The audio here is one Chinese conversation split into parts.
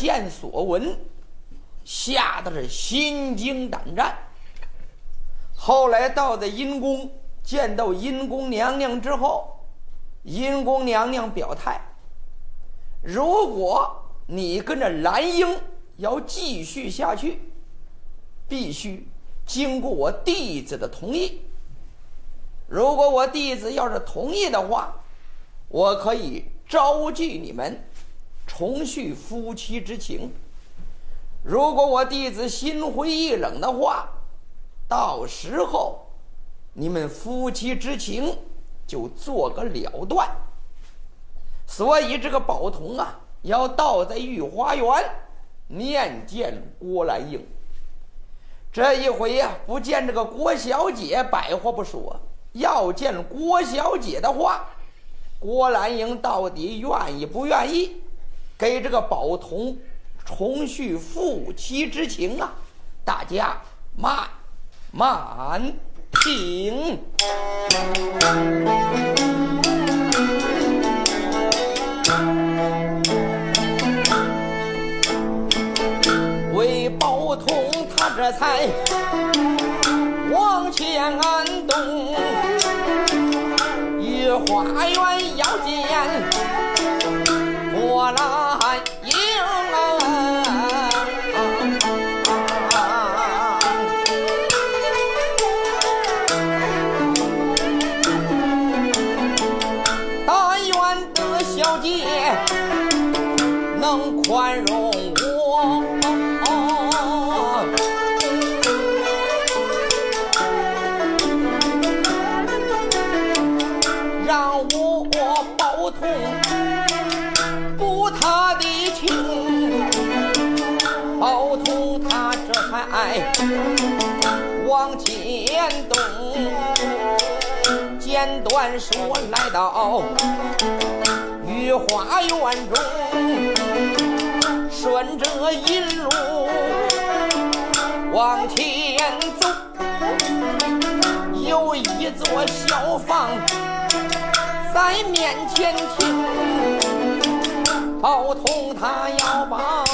见所闻，吓得是心惊胆战。后来到的阴宫，见到阴宫娘娘之后，阴宫娘娘表态：如果你跟着蓝英要继续下去，必须经过我弟子的同意。如果我弟子要是同意的话，我可以招聚你们，重续夫妻之情。如果我弟子心灰意冷的话，到时候你们夫妻之情就做个了断。所以这个宝童啊，要倒在御花园面见郭兰英。这一回呀，不见这个郭小姐，百话不说。要见郭小姐的话，郭兰英到底愿意不愿意给这个宝童重续夫妻之情啊？大家慢慢听。为宝通，他这才往前动。御花园要见郭兰英。但愿得小姐能宽容前动，简短说来到御花园中，顺着阴路往前走，有一座小房。在面前停，宝通他要把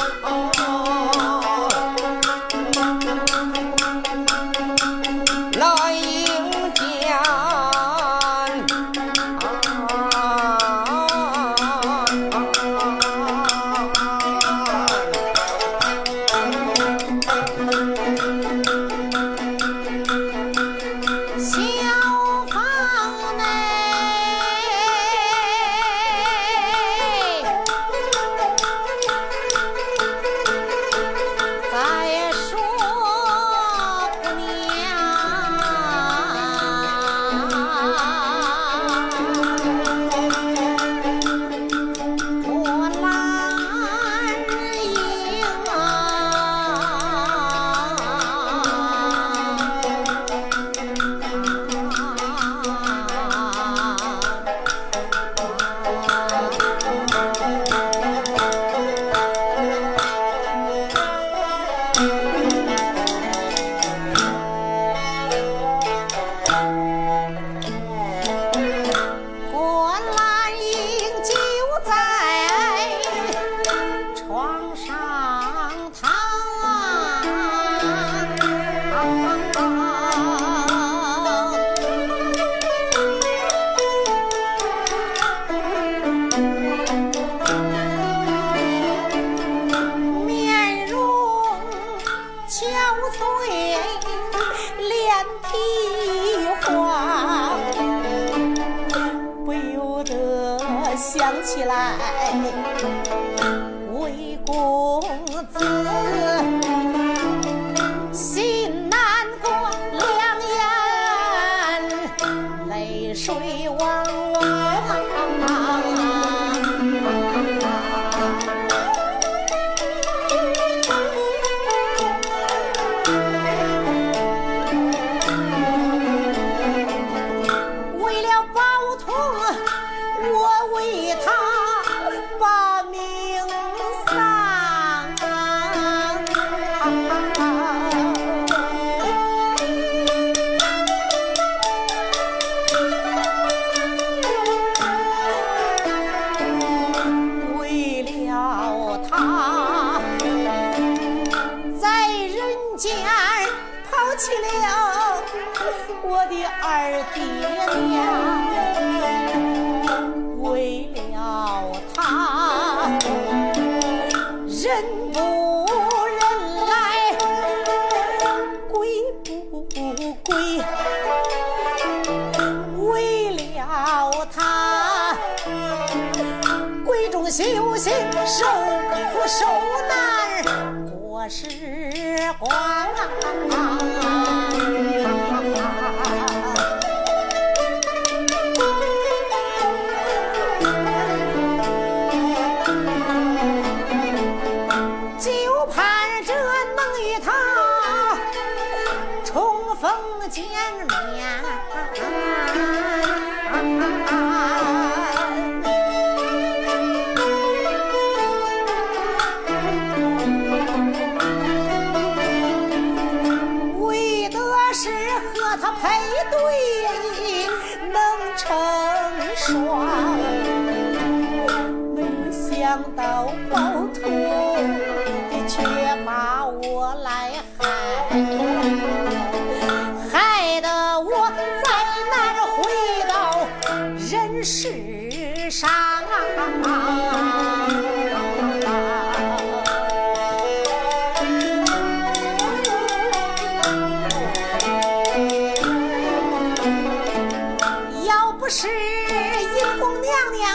是银宫娘娘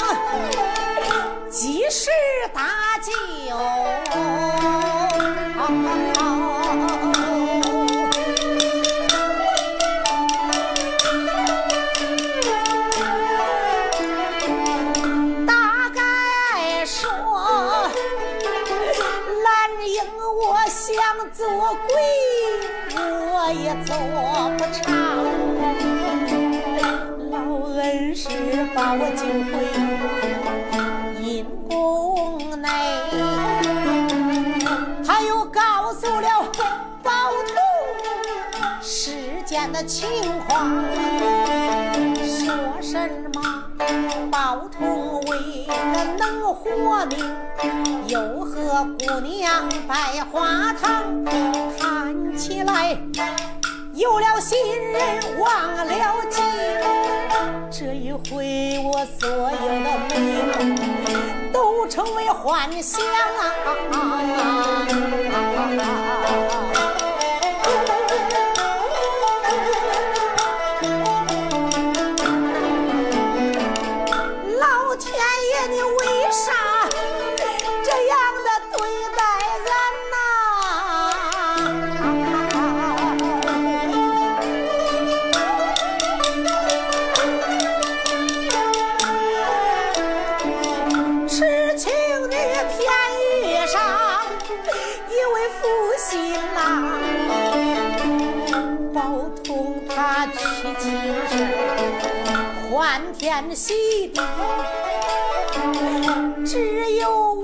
及时搭救，大概说蓝英我想做鬼，我也做恩师把我救回阴宫内，他又告诉了宝通世间的情况，说什么宝通为了能活命，又和姑娘拜花堂，看起来。有了新人忘了旧，这一回我所有的美梦都成为幻想！他娶亲事欢天喜地，只有我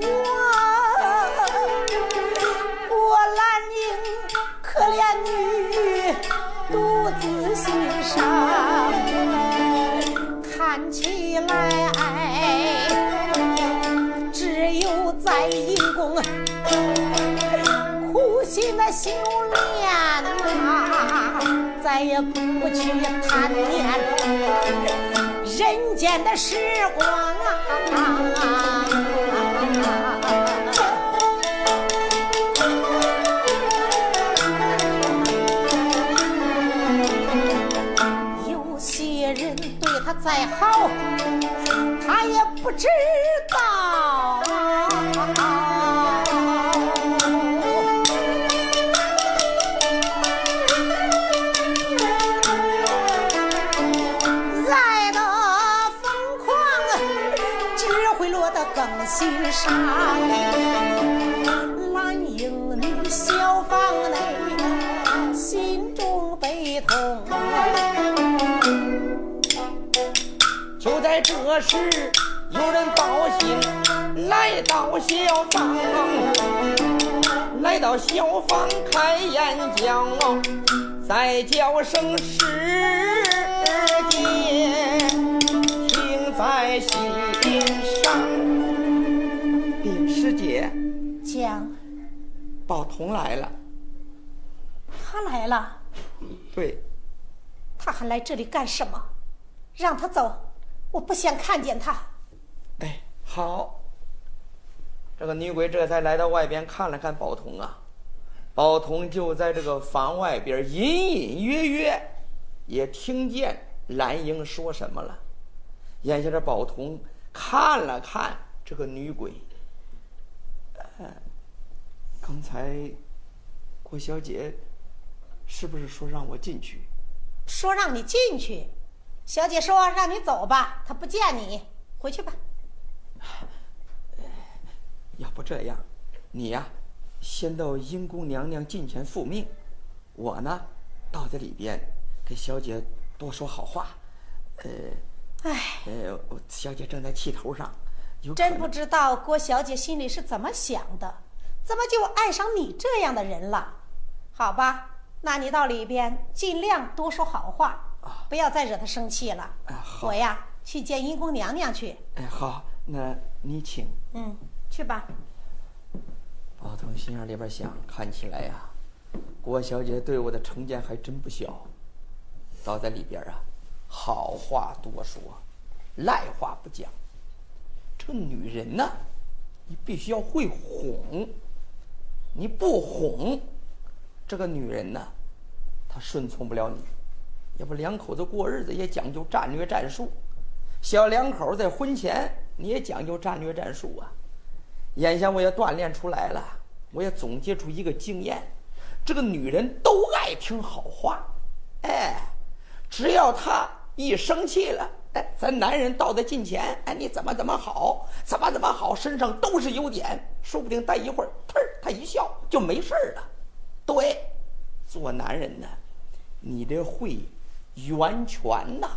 郭兰英可怜女独自心伤，看起来。只有在阴宫苦心的修再也不去贪念人间的时光啊。有些人对他再好，他也不知上。蓝英女小房内，心中悲痛。就在这时，有人报信来到小房，来到小房开眼讲，再叫声师姐，听在心宝童来了。他来了，对，他还来这里干什么？让他走，我不想看见他。哎，好。这个女鬼这才来到外边看了看宝童啊，宝童就在这个房外边隐隐约约也听见兰英说什么了。眼下这宝童看了看这个女鬼，呃，刚才郭小姐是不是说让我进去？说让你进去，小姐说让你走吧，她不见你，回去吧。要不这样，你呀，先到英姑娘娘近前复命，我呢，到这里边给小姐多说好话。呃，哎，呃，小姐正在气头上，真不知道郭小姐心里是怎么想的，怎么就爱上你这样的人了？好吧，那你到里边尽量多说好话，不要再惹他生气了。我呀，去见阴宫娘娘去。哎，好，那你请。嗯。去吧。宝通心眼里边想，看起来呀，郭小姐对我的成见还真不小。倒在里边啊，好话多说，赖话不讲。这女人呢，你必须要会哄。你不哄，这个女人呢，她顺从不了你。要不两口子过日子也讲究战略战术。小两口在婚前你也讲究战略战术啊。眼下我也锻炼出来了，我也总结出一个经验：这个女人都爱听好话，哎，只要她一生气了，哎，咱男人到她近前，哎，你怎么怎么好，怎么怎么好，身上都是优点，说不定待一会儿，呲儿，他一笑就没事了。对，做男人呢，你得会圆拳呐。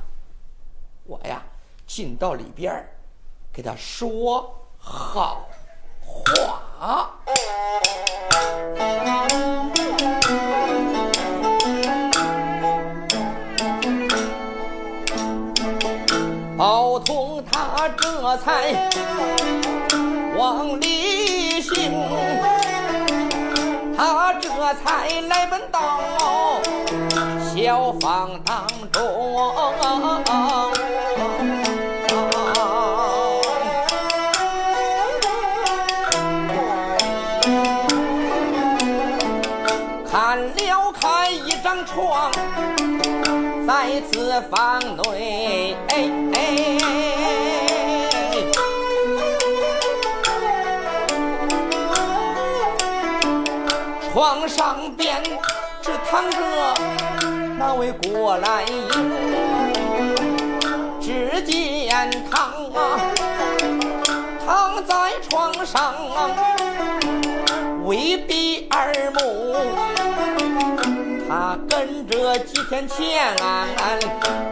我呀，进到里边给他说好。话，宝通他这才往里行，他这才来奔到小房当中看了看一张床在子房内床上边只躺着那位郭兰英，只见躺啊躺在床上，微闭二目。他跟着几天前，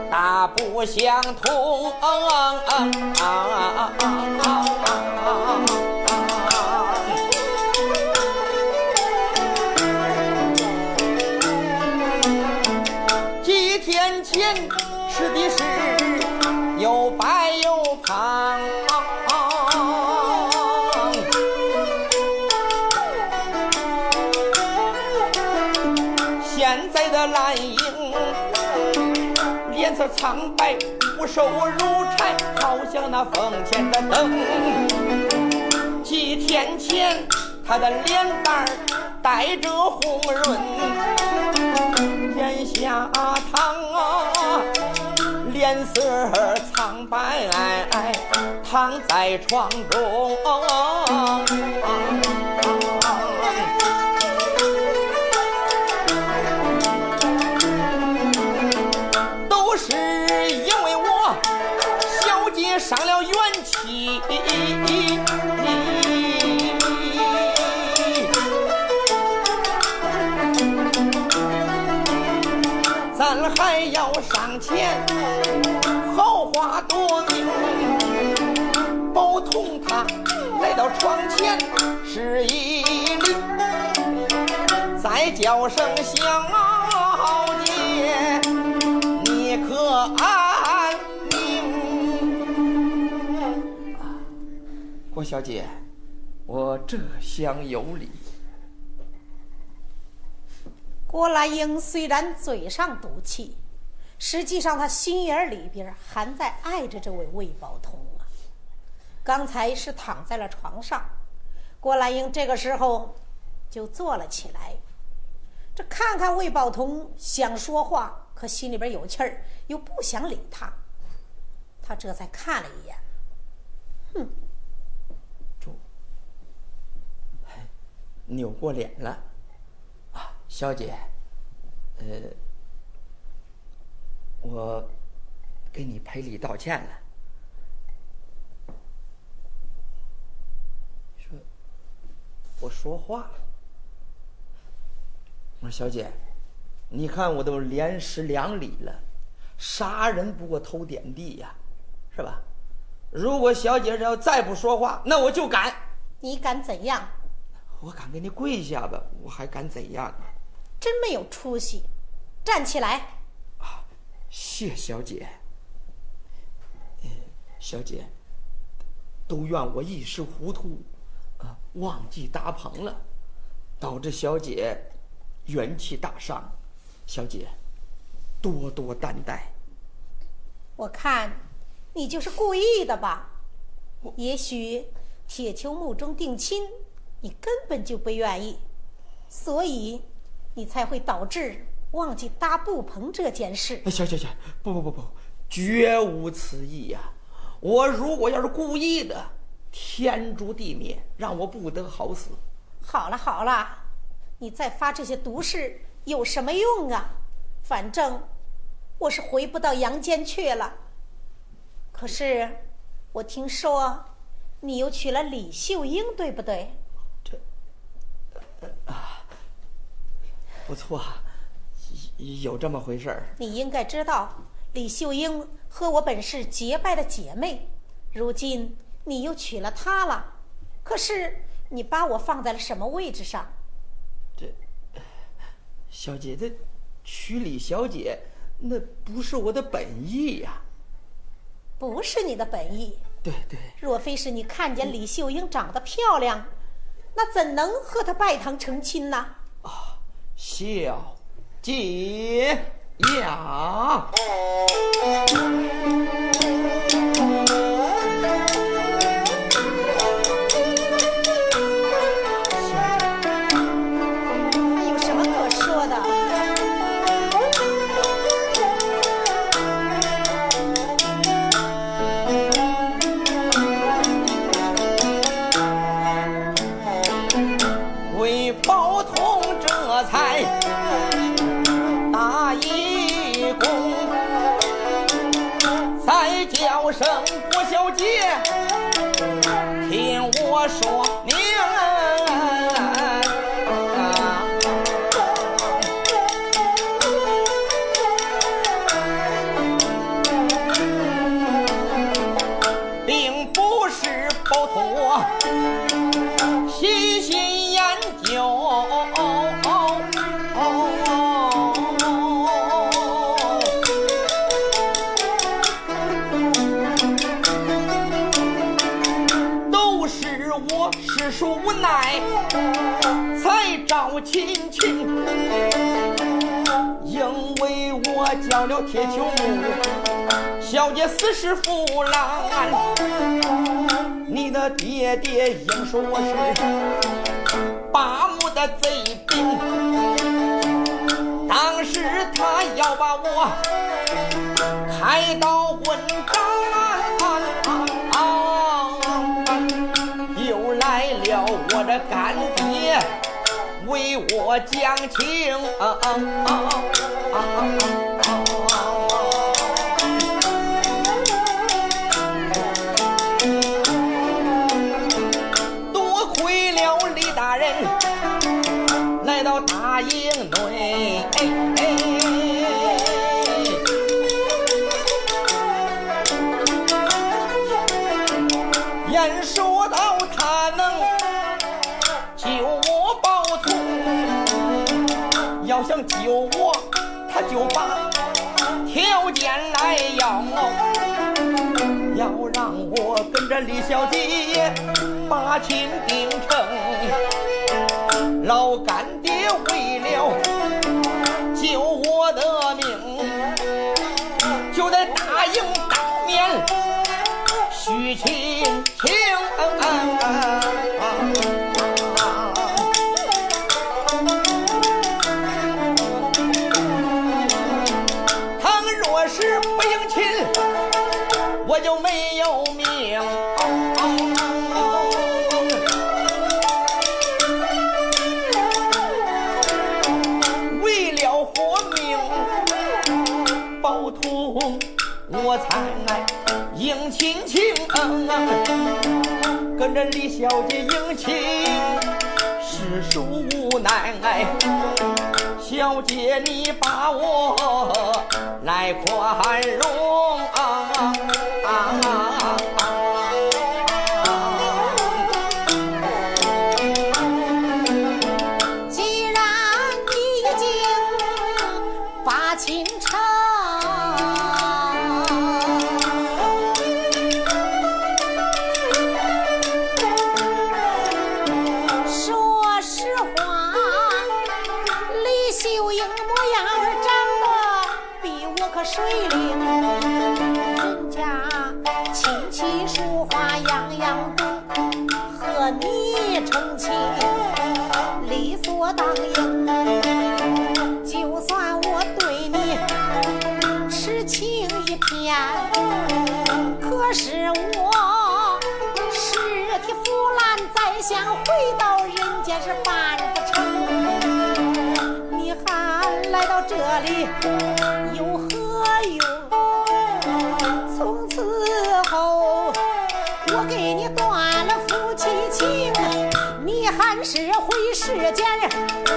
大不相同。天前吃的是又白又胖。现在的蓝英脸色苍白，骨瘦如柴，好像那风前的灯。几天前，他的脸蛋儿带着红润，眼下躺，脸色苍白，躺在床中。咱还要上前，好话多明。宝通他来到床前，施一礼，再叫声小姐，你可安宁？郭小姐，我这厢有礼。郭兰英虽然嘴上赌气，实际上她心眼里边还在爱着这位魏宝通啊。刚才是躺在了床上，郭兰英这个时候就坐了起来。这看看魏宝通想说话，可心里边有气儿，又不想理他。他这才看了一眼，哼，住，扭过脸了，啊，小姐，呃，我给你赔礼道歉了。说，我说话。我说小姐，你看我都连失两礼了，杀人不过头点地呀。是吧？如果小姐要再不说话，那我就敢。你敢怎样？我敢给你跪下吧，我还敢怎样啊？真没有出息！站起来。啊，谢小姐。小姐，都怨我一时糊涂，啊，忘记搭棚了，导致小姐元气大伤。小姐，多多担待。我看。你就是故意的吧？也许铁球墓中定亲，你根本就不愿意，所以你才会导致忘记搭布棚这件事。行行行，不不不不，绝无此意呀！我如果要是故意的，天诛地灭，让我不得好死。好了好了，你再发这些毒誓有什么用啊？反正我是回不到阳间去了。可是，我听说你又娶了李秀英，对不对？这啊，不错，有这么回事儿。你应该知道，李秀英和我本是结拜的姐妹，如今你又娶了她了。可是，你把我放在了什么位置上？这小姐，这娶李小姐，那不是我的本意呀。不是你的本意。对对。若非是你看见李秀英长得漂亮，那怎能和她拜堂成亲呢？小姐呀！叫声郭小姐，听我说到了铁球，小姐死是负郎。你的爹爹应说我是八木的贼兵，当时他要把我开刀问斩。又来了，我的干爹为我讲情，多亏了李大人来到大营内。言说到他能救我报仇，要想救我，他就把条件来要，要让我跟着李小姐把亲定成。老干爹为了救我的命。就得答应当面须亲情。亲情，跟着李小姐迎亲，实属无奈。小姐，你把我来宽容。既书画样样懂，和你成亲理所当然。就算我对你痴情一片，可是我尸体腐烂，再想回到人间是办不成。你还来到这里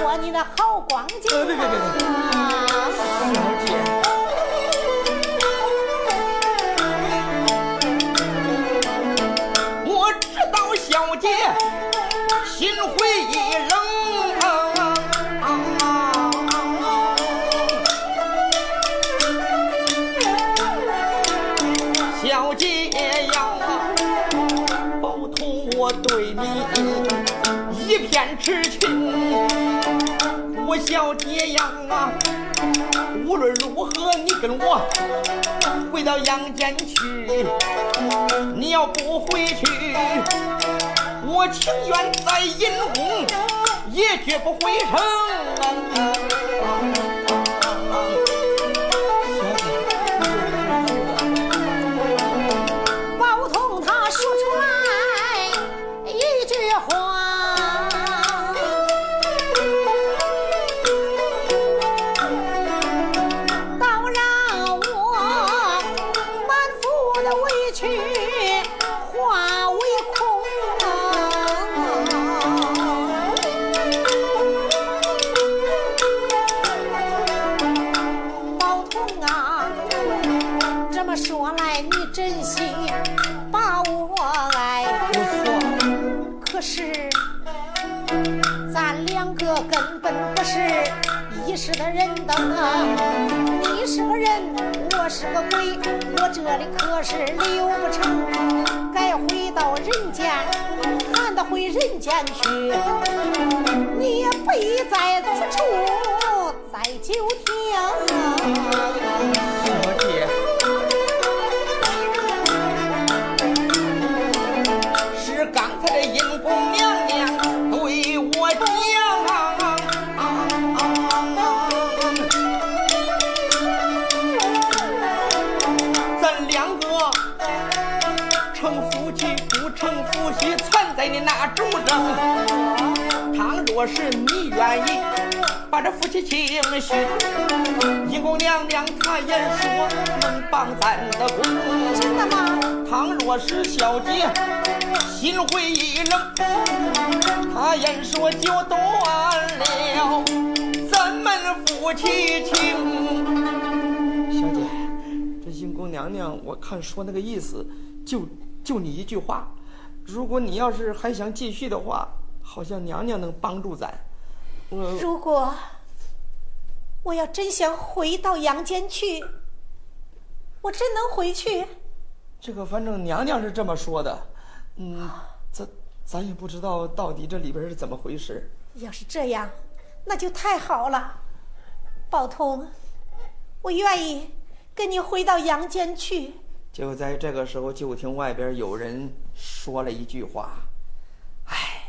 过你那好光景。别别别别小姐，我知道小姐心灰意冷。小姐呀，保通我对你一片痴情。我小姐呀，无论如何，你跟我回到阳间去。你要不回去，我情愿在阴宫，也绝不回城。前去。若是你愿意把这夫妻情续，英公娘娘她也说能帮咱的工。真的吗？倘若是小姐心灰意冷，她言说就断了咱们夫妻情。小姐，这英公娘娘，我看说那个意思，就就你一句话。如果你要是还想继续的话，好像娘娘能帮助咱。我如果我要真想回到阳间去，我真能回去？这个反正娘娘是这么说的，嗯，咱咱也不知道到底这里边是怎么回事。要是这样，那就太好了。宝通，我愿意跟你回到阳间去。就在这个时候，就听外边有人说了一句话：“哎，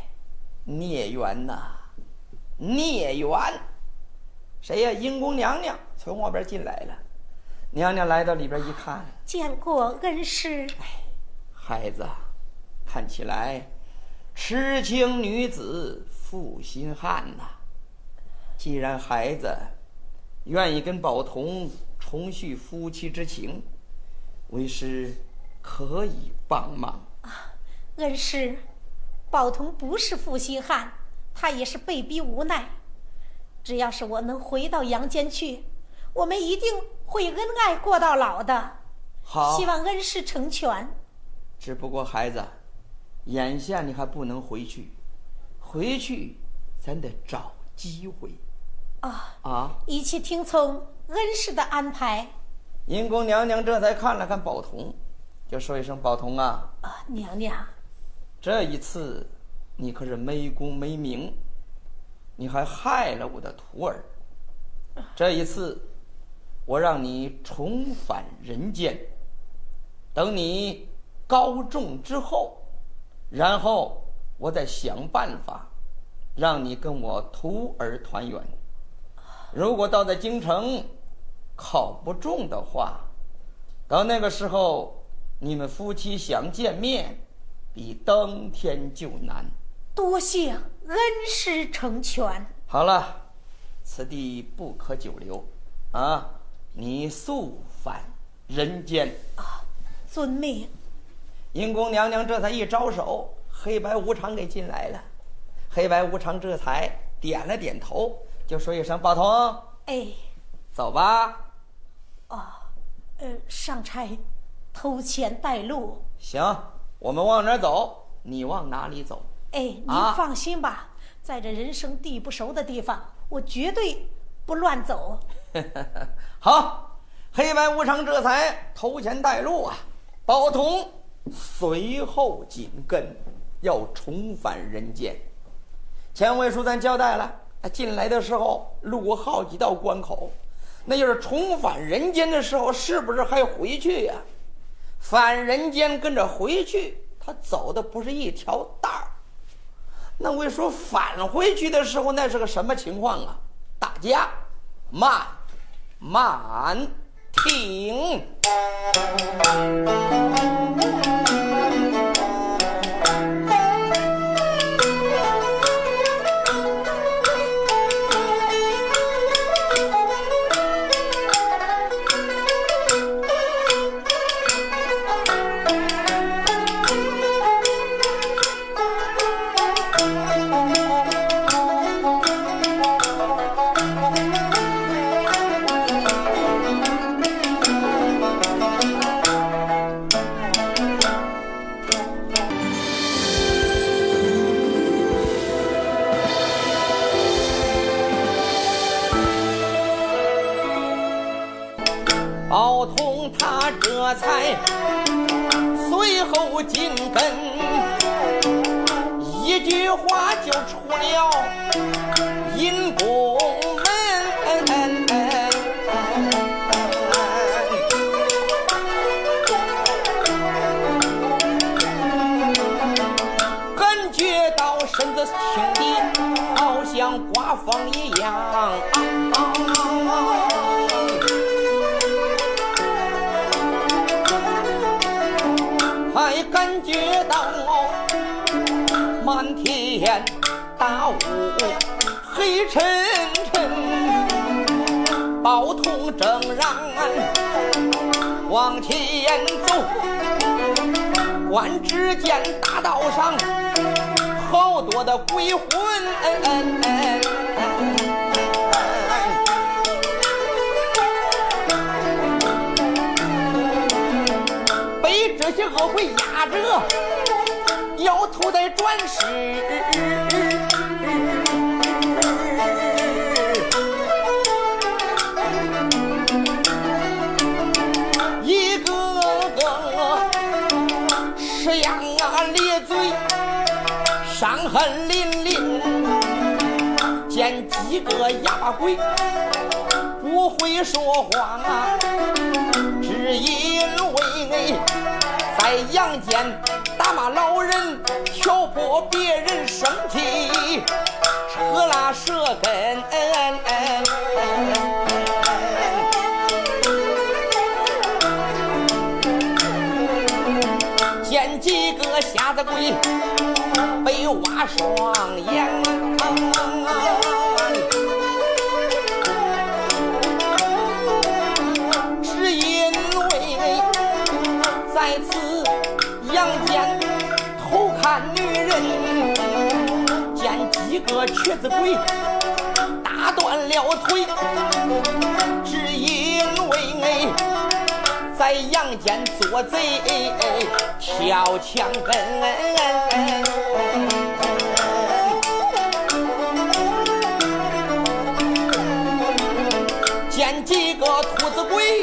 孽缘呐，孽缘！”谁呀？英公娘娘从外边进来了。娘娘来到里边一看，见过恩师。哎孩子，看起来痴情女子负心汉呐。既然孩子愿意跟宝童重续夫妻之情，为师可以帮忙啊。恩师，宝童不是负心汉，他也是被逼无奈。只要是我能回到阳间去，我们一定会恩爱过到老的。好，希望恩师成全。只不过孩子，眼下你还不能回去，回去咱得找机会。啊啊！一切听从恩师的安排。阴公娘娘这才看了看宝童，就说一声：“宝童啊！”啊，娘娘，这一次你可是没功没名，你还害了我的徒儿。这一次，我让你重返人间，等你高中之后，然后我再想办法，让你跟我徒儿团圆。如果到在京城考不中的话，到那个时候你们夫妻想见面，比登天就难。多谢恩师成全。好了，此地不可久留，啊，你速返人间。啊，遵命。阴宫娘娘这才一招手，黑白无常给进来了。黑白无常这才点了点头。就说一声“宝童”，哎，走吧。哦，呃，上差偷钱带路。行，我们往哪走？你往哪里走？哎，您放心吧，在这人生地不熟的地方，我绝对不乱走。好，黑白无常这才头前带路啊！宝童随后紧跟，要重返人间。前位书咱交代了。进来的时候路过好几道关口，那就是重返人间的时候，是不是还回去呀？返人间跟着回去，他走的不是一条道儿。那我说返回去的时候，那是个什么情况啊？大家慢慢听。这些恶鬼压着，要头在转世，一个个吃羊啊咧嘴，伤痕淋淋，见几个哑巴鬼不会说话。只因为在阳间打骂老人，挑拨别人生气，扯拉舌根。见几个瞎子鬼被挖双眼。一个瘸子鬼打断了腿，只因为哎在阳间做贼跳墙根，见几个秃子鬼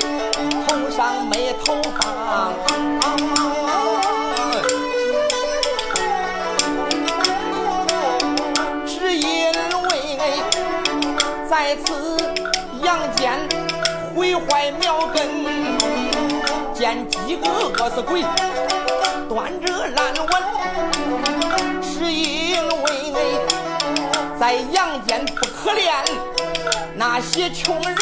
头上没头发。在此阳间毁坏苗根，见几个饿死鬼端着烂碗，是因为在阳间不可怜那些穷人。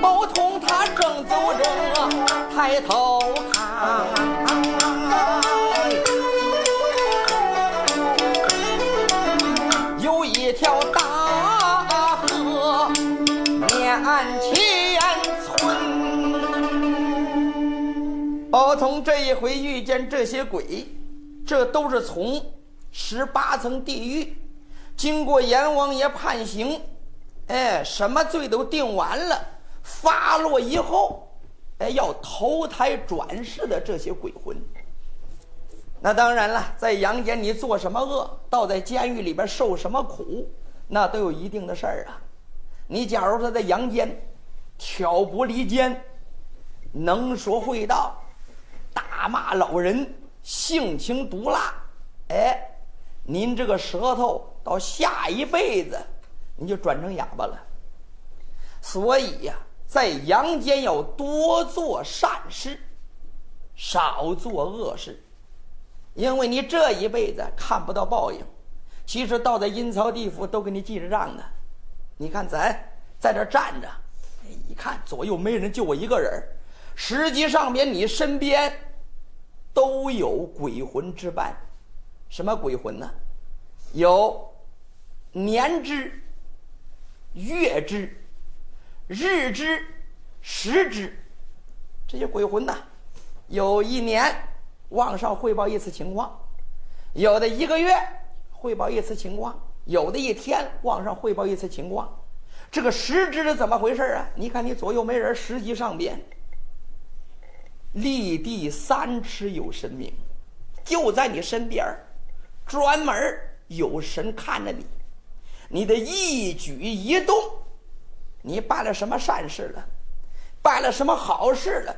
包通他正走着，抬头这一回遇见这些鬼，这都是从十八层地狱经过阎王爷判刑，哎，什么罪都定完了，发落以后，哎，要投胎转世的这些鬼魂。那当然了，在阳间你做什么恶，倒在监狱里边受什么苦，那都有一定的事儿啊。你假如说在阳间挑拨离间、能说会道、大骂老人、性情毒辣，哎，您这个舌头到下一辈子你就转成哑巴了。所以呀，在阳间要多做善事，少做恶事。因为你这一辈子看不到报应，其实到在阴曹地府都给你记着账呢。你看咱在这站着，一看左右没人，就我一个人实际上边你身边都有鬼魂之伴。什么鬼魂呢？有年之、月之、日之、时之这些鬼魂呢，有一年。往上汇报一次情况，有的一个月汇报一次情况，有的一天往上汇报一次情况。这个时之是怎么回事啊？你看你左右没人，实际上边立地三尺有神明，就在你身边专门有神看着你，你的一举一动，你办了什么善事了，办了什么好事了，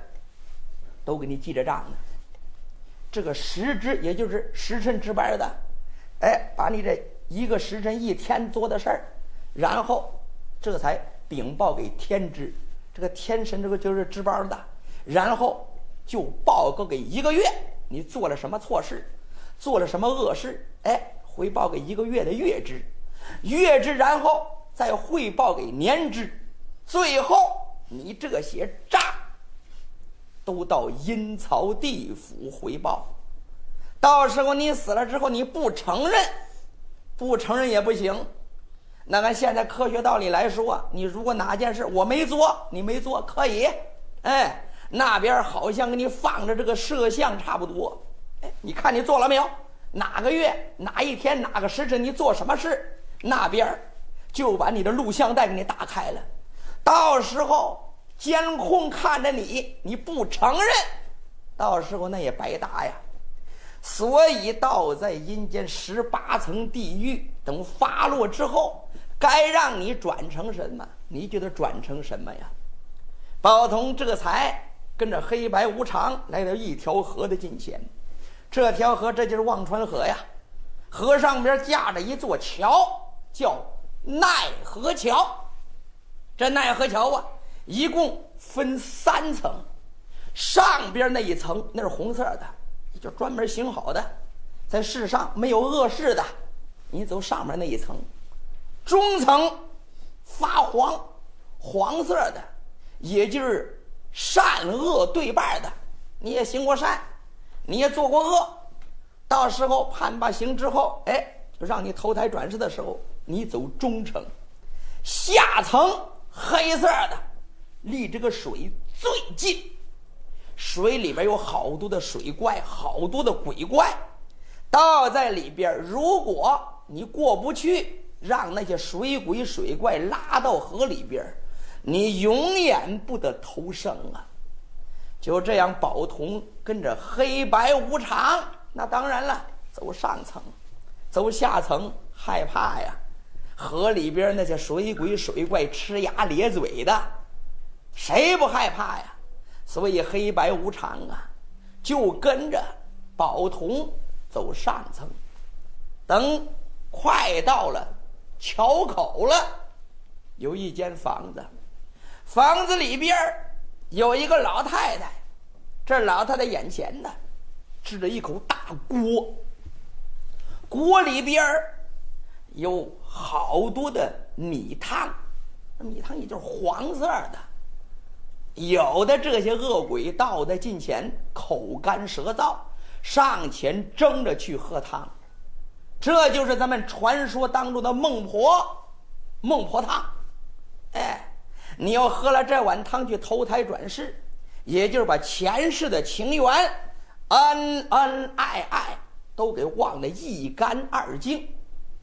都给你记着账呢。这个时值，也就是时辰值班的，哎，把你这一个时辰一天做的事儿，然后这才禀报给天知，这个天神这个就是值班的，然后就报告给一个月，你做了什么错事，做了什么恶事，哎，汇报给一个月的月支，月支，然后再汇报给年支，最后你这些账。都到阴曹地府汇报，到时候你死了之后，你不承认，不承认也不行。那按现在科学道理来说，你如果哪件事我没做，你没做可以，哎，那边好像给你放着这个摄像差不多，哎，你看你做了没有？哪个月哪一天哪个时辰你做什么事，那边就把你的录像带给你打开了，到时候。监控看着你，你不承认，到时候那也白搭呀。所以，到在阴间十八层地狱等发落之后，该让你转成什么，你就得转成什么呀。宝通这才跟着黑白无常来到一条河的近前，这条河这就是忘川河呀。河上边架着一座桥，叫奈何桥。这奈何桥啊，一共分三层，上边那一层那是红色的，就专门行好的，在世上没有恶事的，你走上面那一层。中层发黄，黄色的，也就是善恶对半的。你也行过善，你也做过恶，到时候判罢刑之后，哎，就让你投胎转世的时候，你走中层，下层。黑色的，离这个水最近，水里边有好多的水怪，好多的鬼怪，倒在里边。如果你过不去，让那些水鬼水怪拉到河里边，你永远不得投生啊！就这样，宝童跟着黑白无常，那当然了，走上层，走下层，害怕呀。河里边那些水鬼水怪呲牙咧嘴的，谁不害怕呀？所以黑白无常啊，就跟着宝童走上层。等快到了桥口了，有一间房子，房子里边有一个老太太。这老太太眼前呢，支着一口大锅，锅里边有。好多的米汤，米汤也就是黄色的。有的这些恶鬼到在近前，口干舌燥，上前争着去喝汤。这就是咱们传说当中的孟婆，孟婆汤。哎，你要喝了这碗汤去投胎转世，也就是把前世的情缘、恩恩爱爱都给忘得一干二净。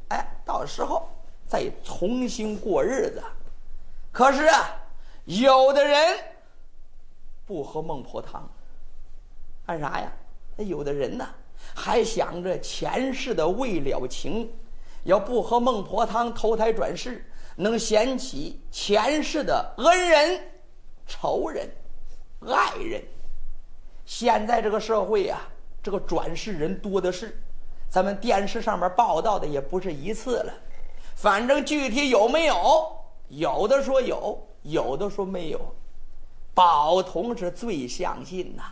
哎，到时候再重新过日子。可是啊，有的人不喝孟婆汤，干啥呀？那有的人呢，还想着前世的未了情，要不喝孟婆汤投胎转世，能想起前世的恩人、仇人、爱人。现在这个社会呀，这个转世人多的是。咱们电视上面报道的也不是一次了，反正具体有没有，有的说有，有的说没有。宝同是最相信呐，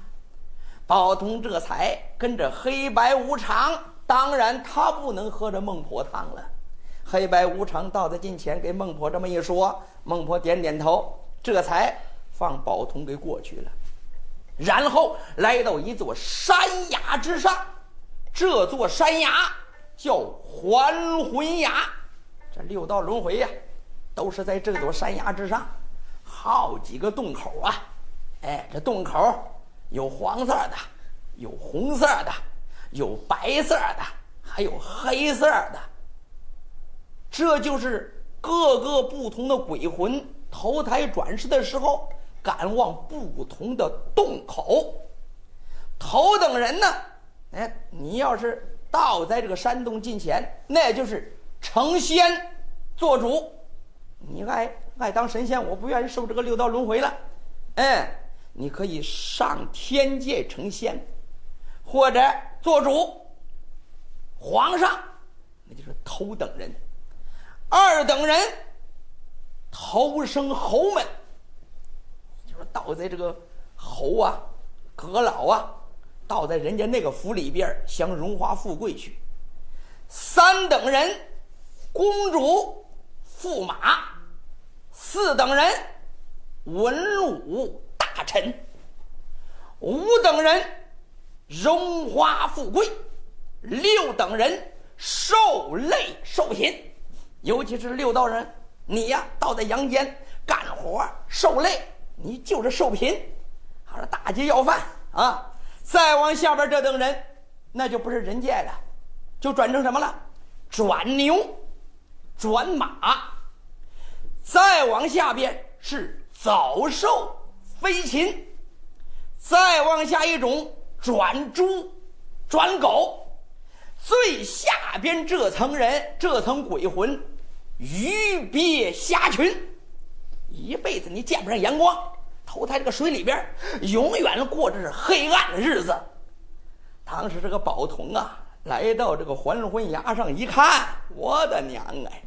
宝同这才跟着黑白无常，当然他不能喝着孟婆汤了。黑白无常到他近前，给孟婆这么一说，孟婆点点头，这才放宝通给过去了，然后来到一座山崖之上。这座山崖叫还魂崖，这六道轮回呀，都是在这座山崖之上，好几个洞口啊！哎，这洞口有黄色的，有红色的，有白色的，还有黑色的。这就是各个不同的鬼魂投胎转世的时候，赶往不同的洞口。头等人呢？哎，你要是倒在这个山洞近前，那就是成仙做主。你爱爱当神仙，我不愿意受这个六道轮回了。哎，你可以上天界成仙，或者做主。皇上，那就是头等人；二等人，投生侯门，就是倒在这个侯啊、阁老啊。倒在人家那个府里边享荣华富贵去。三等人，公主、驸马；四等人，文武大臣；五等人，荣华富贵；六等人，受累受贫。尤其是六道人，你呀，倒在阳间干活受累，你就是受贫，还是大街要饭啊。再往下边这等人，那就不是人界了，就转成什么了？转牛，转马。再往下边是走兽、飞禽。再往下一种转猪、转狗。最下边这层人，这层鬼魂，鱼鳖虾群，一辈子你见不上阳光。投胎这个水里边，永远过着是黑暗的日子。当时这个宝童啊，来到这个还魂崖上一看，我的娘哎，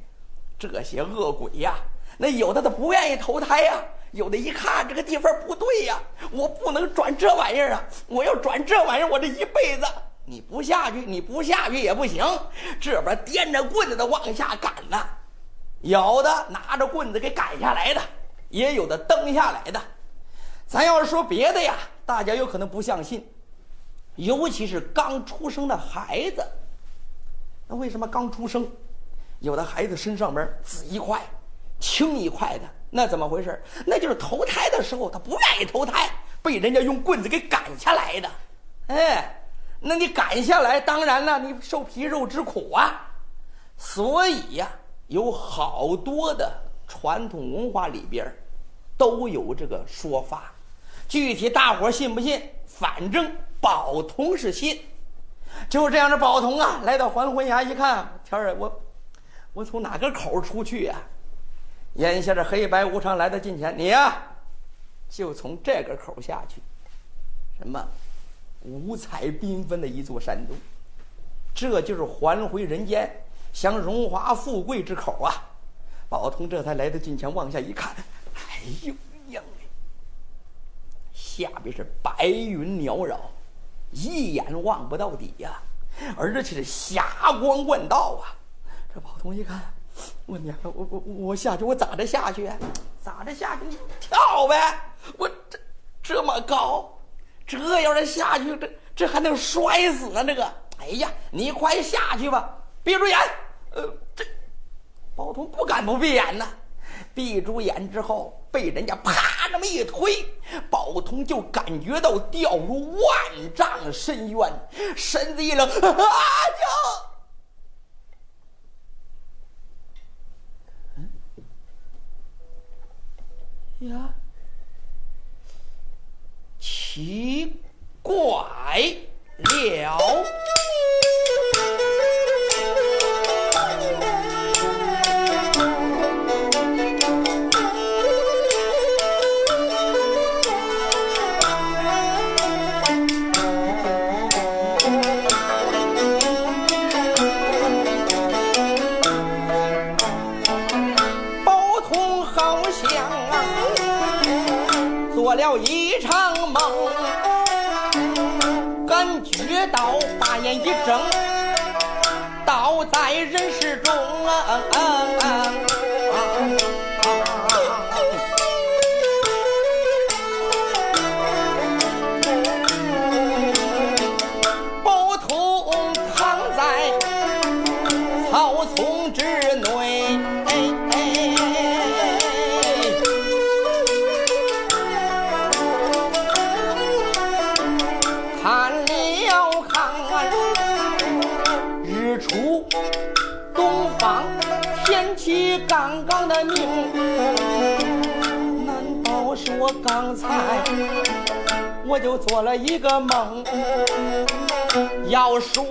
这些恶鬼呀，那有的他不愿意投胎呀，有的一看这个地方不对呀，我不能转这玩意儿啊，我要转这玩意儿，我这一辈子你不下去，你不下去也不行。这边掂着棍子的往下赶呢，有的拿着棍子给赶下来的，也有的蹬下来的。咱要是说别的呀，大家有可能不相信，尤其是刚出生的孩子。那为什么刚出生，有的孩子身上边紫一块、青一块的？那怎么回事？那就是投胎的时候他不愿意投胎，被人家用棍子给赶下来的。哎，那你赶下来，当然了，你受皮肉之苦啊。所以呀，有好多的传统文化里边都有这个说法。具体大伙信不信？反正宝通是信。就这样的宝童啊，来到还魂崖一看，天儿，我我从哪个口出去呀？眼下这黑白无常来到近前，你呀，就从这个口下去。什么？五彩缤纷的一座山洞，这就是还回人间享荣华富贵之口啊！宝通这才来到近前，往下一看，哎呦娘嘞！下边是白云缭绕。一眼望不到底呀，而且是霞光万道啊！这宝通一看，我娘，我我我下去，我咋着下去？咋着下去？你跳呗！我这这么高，这要是下去，这这还能摔死呢？这个，哎呀，你快下去吧！闭住眼。呃，这宝通不敢不闭眼呐。闭住眼之后，被人家啪这么一推，宝通就感觉到掉入万丈深渊，身子一冷，啊！就，呀，奇怪。了一睁，倒在人世中。刚刚才我就做了一个梦？要说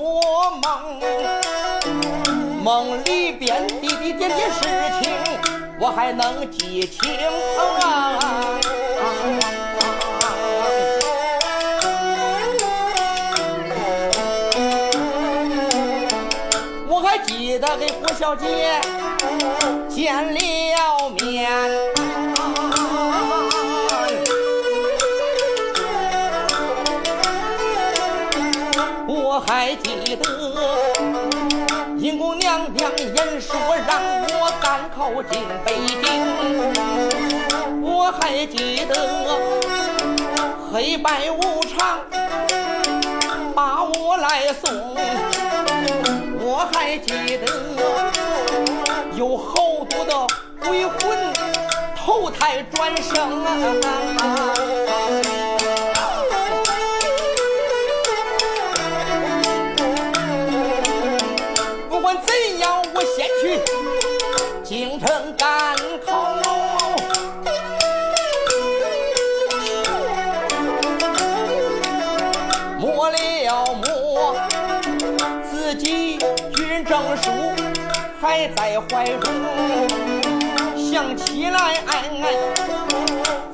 梦，梦里边滴滴点点事情，我还能记清。我还记得给胡小姐。见了面，让我赶考进北京，我还记得黑白无常把我来送，我还记得。有好多的鬼魂投胎转生在怀中，想起来，哎哎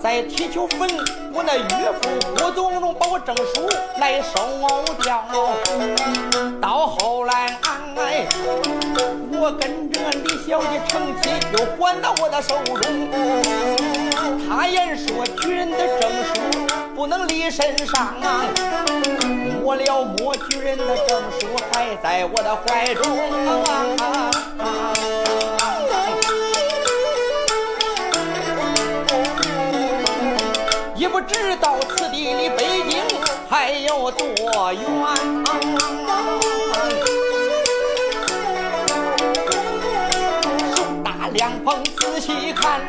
在提求坟，我那岳父郭宗荣把我证书来收掉。到后来，哎，我跟着李小姐成亲，又还到我的手中。他言说举人的证书不能离身上啊，摸了摸举人的证书还在我的怀中啊。也不知道此地离北京还有多远。手打两旁仔细看，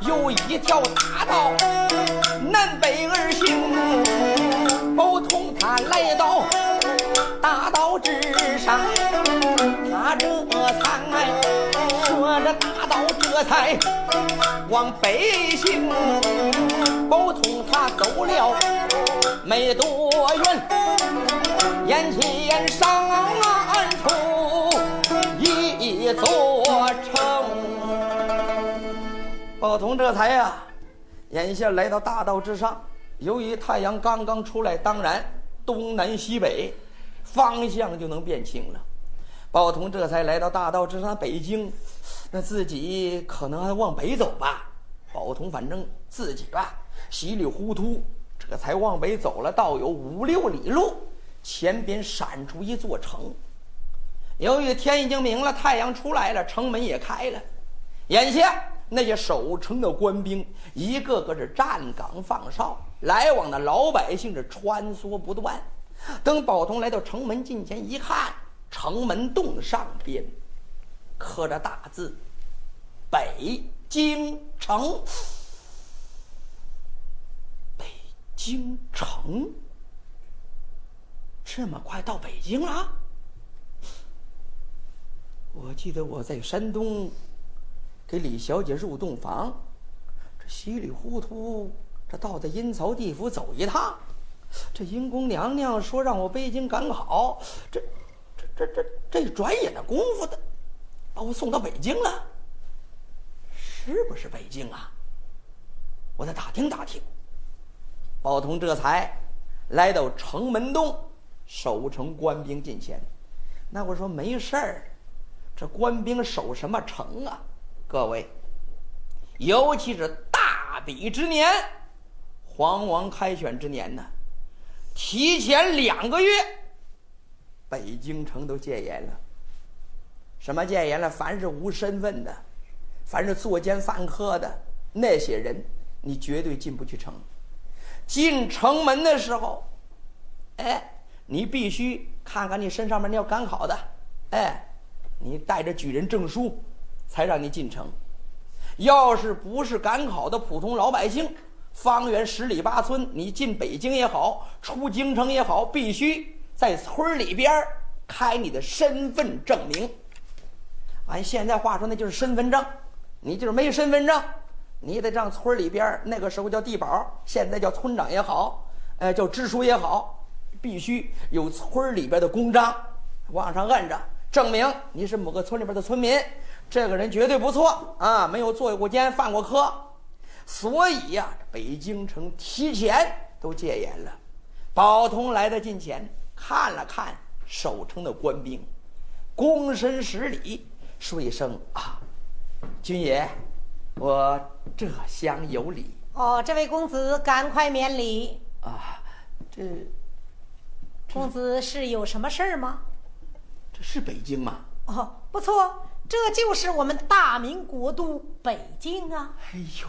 有一条大道南北而行。包同他来到大道之上，他这才说着大道这才往北行。包通他走了没多远，眼前上岸处一座城。包通这才呀，眼下来到大道之上。由于太阳刚刚出来，当然东南西北方向就能辨清了。宝通这才来到大道之上，北京，那自己可能还往北走吧。宝通反正自己吧。稀里糊涂，这才往北走了，倒有五六里路，前边闪出一座城。由于天已经明了，太阳出来了，城门也开了。眼下那些守城的官兵，一个个是站岗放哨，来往的老百姓是穿梭不断。等宝通来到城门近前一看，城门洞上边刻着大字：“北京城。”北京城这么快到北京了？我记得我在山东给李小姐入洞房，这稀里糊涂这到这阴曹地府走一趟，这阴公娘娘说让我北京赶考，这这这这这转眼的功夫的把我送到北京了，是不是北京啊？我再打听打听。宝通这才来到城门洞，守城官兵近前。那我说没事儿，这官兵守什么城啊？各位，尤其是大比之年，皇王开选之年呢，提前两个月，北京城都戒严了。什么戒严了？凡是无身份的，凡是作奸犯科的那些人，你绝对进不去城。进城门的时候，哎，你必须看看你身上面你要赶考的，哎，你带着举人证书，才让你进城。要是不是赶考的普通老百姓，方圆十里八村，你进北京也好，出京城也好，必须在村里边开你的身份证明。按现在话说，那就是身份证。你就是没身份证。你得让村里边那个时候叫地保，现在叫村长也好，呃，叫支书也好，必须有村里边的公章，往上摁着，证明你是某个村里边的村民。这个人绝对不错啊，没有坐过监、犯过科。所以呀，北京城提前都戒严了。宝通来到近前，看了看守城的官兵，躬身施礼，说一声啊，军爷。我这厢有礼哦，这位公子赶快免礼啊！这公子是有什么事儿吗？这是北京吗？哦，不错，这就是我们大明国都北京啊！哎呦，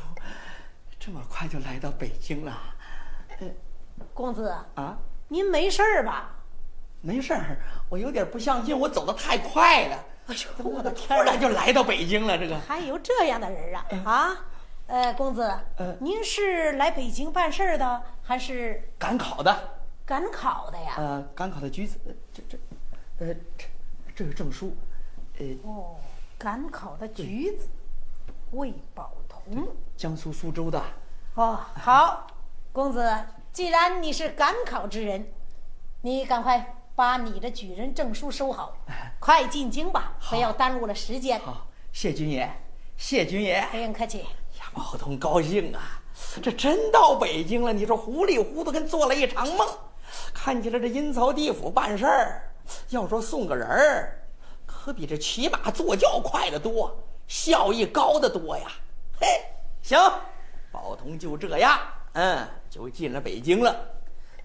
这么快就来到北京了？公子啊，您没事儿吧？没事儿，我有点不相信，我走的太快了。哎呦，我的天突然！就来到北京了，这个 还有这样的人啊啊！呃，公子，您是来北京办事儿的，还是赶考的？赶考的呀？呃，赶考的举子，这这，呃，这这是证书。呃，哦，赶考的举子魏宝同，江苏苏州的。哦，好，公子，既然你是赶考之人，你赶快。把你的举人证书收好，快进京吧，不要耽误了时间。好，谢军爷，谢军爷，不用客气。呀，宝同高兴啊！这真到北京了。你说糊里糊涂跟做了一场梦。看起来这阴曹地府办事儿，要说送个人儿，可比这骑马坐轿快得多，效益高得多呀。嘿，行，宝通就这样，嗯，就进了北京了。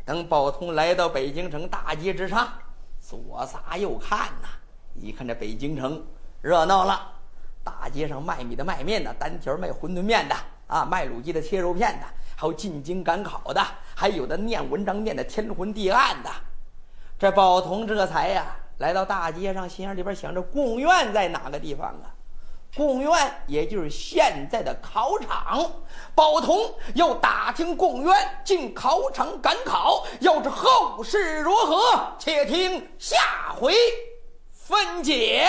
等宝通来到北京城大街之上，左撒右看呐，一看这北京城热闹了。大街上卖米的、卖面的、单条卖馄饨面的啊，卖卤鸡的、切肉片的，还有进京赶考的，还有的念文章念的天昏地暗的。这宝通这才呀来到大街上，心眼里边想着贡院在哪个地方啊？贡院也就是现在的考场。宝同要打听贡院进考场赶考，要知后事如何，且听下回分解。